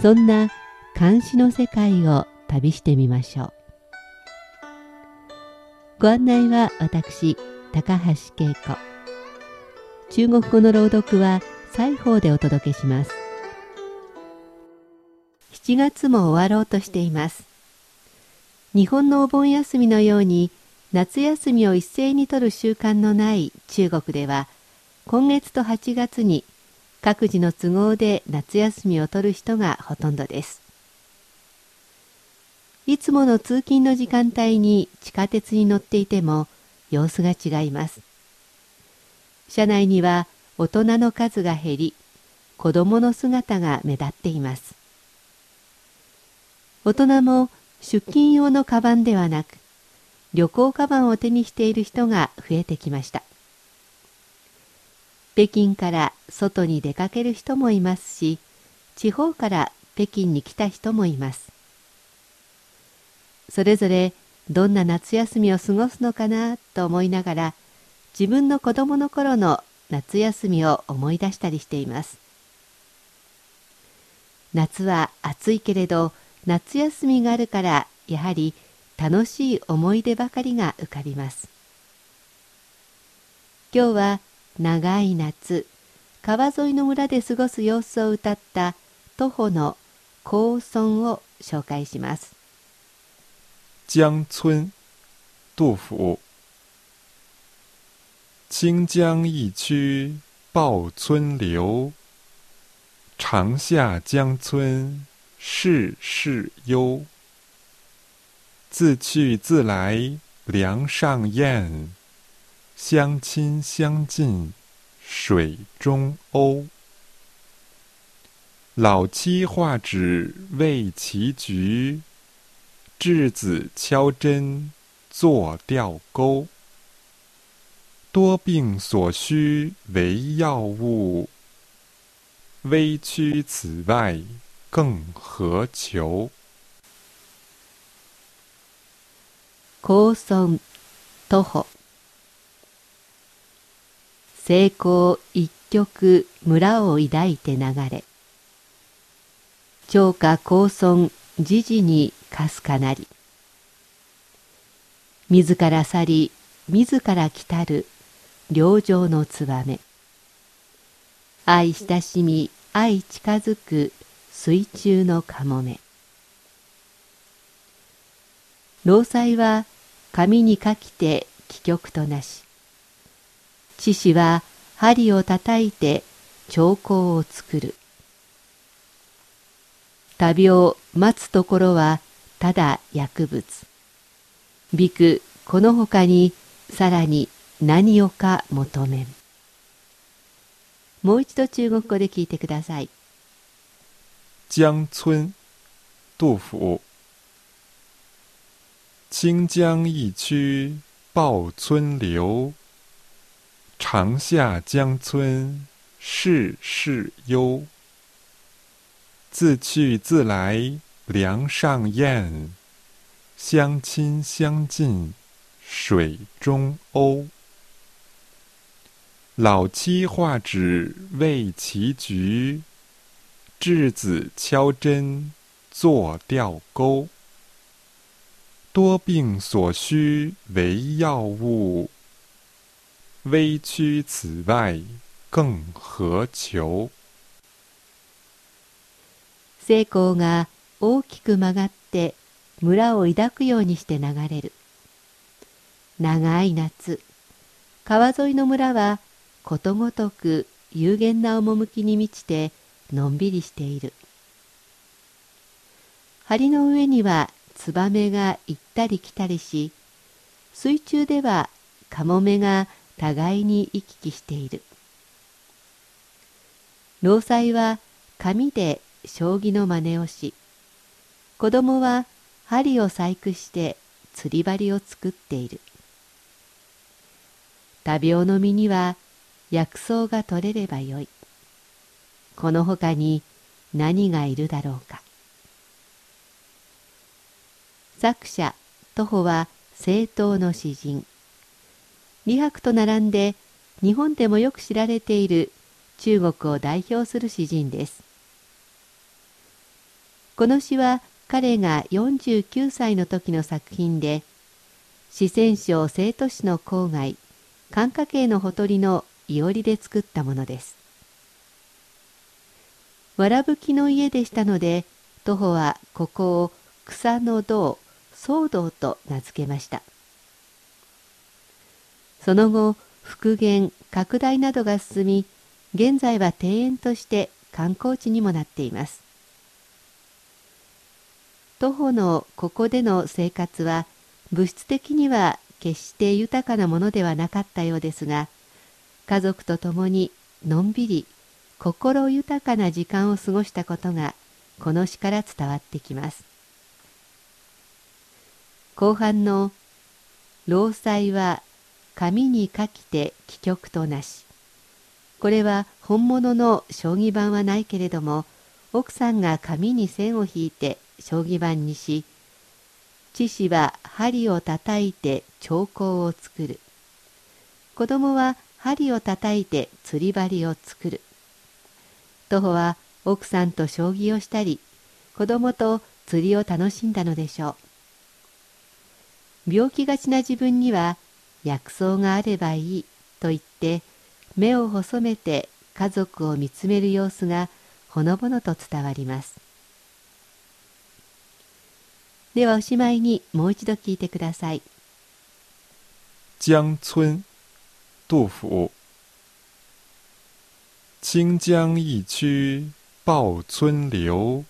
そんな漢詩の世界を旅してみましょう。ご案内は私高橋恵子。中国語の朗読は西方でお届けします。7月も終わろうとしています。日本のお盆休みのように夏休みを一斉に取る習慣のない中国では今月と8月に各自の都合で夏休みを取る人がほとんどです。いつもの通勤の時間帯に地下鉄に乗っていても様子が違います。車内には大人の数が減り子供の姿が目立っています。大人も出勤用のカバンではなく旅行カバンを手にしている人が増えてきました。北京から外に出かける人もいますし地方から北京に来た人もいます。それぞれどんな夏休みを過ごすのかなと思いながら自分の子供の頃の夏休みを思い出したりしています。夏は暑いけれど夏休みがあるからやはり楽しい思い出ばかりが浮かびます。今日は長い夏川沿いの村で過ごす様子を歌った徒歩の高村を紹介します。江村杜甫清江一曲报春流长下江村事事幽自去自来梁上燕。相亲相近水中鸥。老妻画纸为棋局稚子敲针作钓钩。多病所需为药物微躯此外更何求？高村徒歩成功一曲村を抱いて流れ長歌高村時事にかすかなり自ら去り自ら来たる良情の燕愛親しみ愛近づく水中のかもめ老妻は紙に書きて戯曲となし獅子は針を叩いて兆候を作る。旅を待つところはただ薬物。びくこのほかにさらに何をか求めん。もう一度中国語で聞いてください。江村杜甫清江一曲报春流长夏江村事事幽自去自来梁上燕相亲相近水中鸥。老妻画纸为棋局稚子敲针作钓钩。多病所需为药物微躯此外更何求？成功が大きく曲がって村を抱くようにして流れる。長い夏川沿いの村はことごとく有限な趣に満ちてのんびりしている。梁の上にはツバメが行ったり来たりし水中ではカモメが互いに行き来している。老妻は紙で将棋の真似をし子供は針を細工して釣り針を作っている。多病の身には薬草が取れればよい。このほかに何がいるだろうか。作者徒歩は政党の詩人。李白と並んで日本でもよく知られている中国を代表する詩人です。この詩は彼が49歳の時の作品で四川省生徒市の郊外寒華渓のほとりのいおりで作ったものです。わらぶきの家でしたので徒歩はここを草の道騒動と名付けました。その後復元拡大などが進み現在は庭園として観光地にもなっています。徒歩のここでの生活は物質的には決して豊かなものではなかったようですが家族と共にのんびり心豊かな時間を過ごしたことがこの詩から伝わってきます。後半の「労災は紙に書きて帰局となし」これは本物の将棋盤はないけれども奥さんが紙に線を引いて将棋盤にし父子は針をたたいて兆候を作る。子供は針をたたいて釣り針を作る。徒歩は奥さんと将棋をしたり子供と釣りを楽しんだのでしょう。病気がちな自分には薬草があればいいと言って目を細めて家族を見つめる様子がほのぼのと伝わりますではおしまいにもう一度聞いてください。江村，杜甫。清江一曲报春流，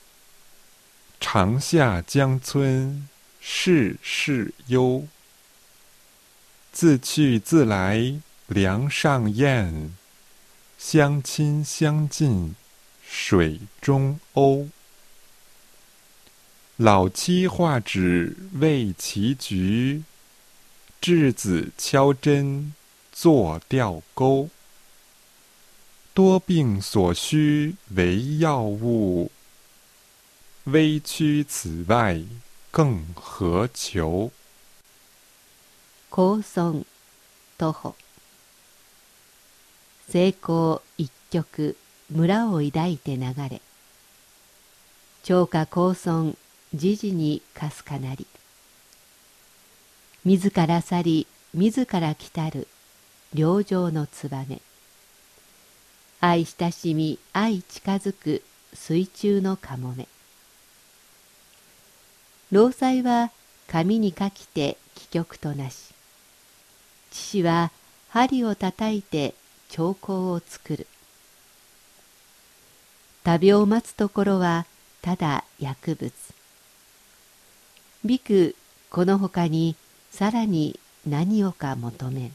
长下江村事事幽。自去自来梁上燕，相亲相近水中鸥。老妻画纸为棋局，稚子敲针作钓钩。多病所需为药物，微躯此外更何求？高村徒歩。成功一曲村を抱いて流れ長歌高村時事にかすかなり。自ら去り自ら来たる良情の燕。愛親しみ愛近づく水中のかもめ。労災は紙に書きて帰局となし。父は針をたたいて兆候を作る。旅を待つところはただ薬物。びくこのほかにさらに何をか求めん。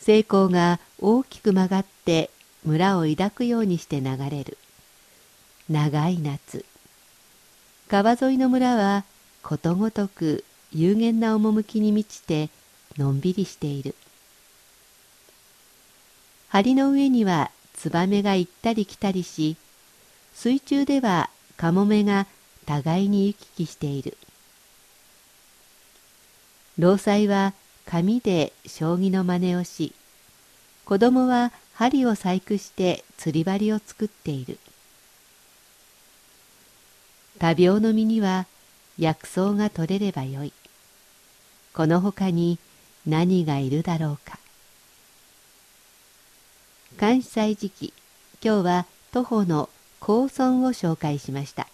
成功が大きく曲がって村を抱くようにして流れる。長い夏。川沿いの村はことごとく有限な趣に満ちてのんびりしている。梁の上にはツバメが行ったり来たりし水中ではカモメが互いに行き来している。労災は紙で将棋の真似をし子供は針を細工して釣り針を作っている。多病の身には薬草が取れればよい。このほかに何がいるだろうか。関西時期今日は徒歩の高村を紹介しました。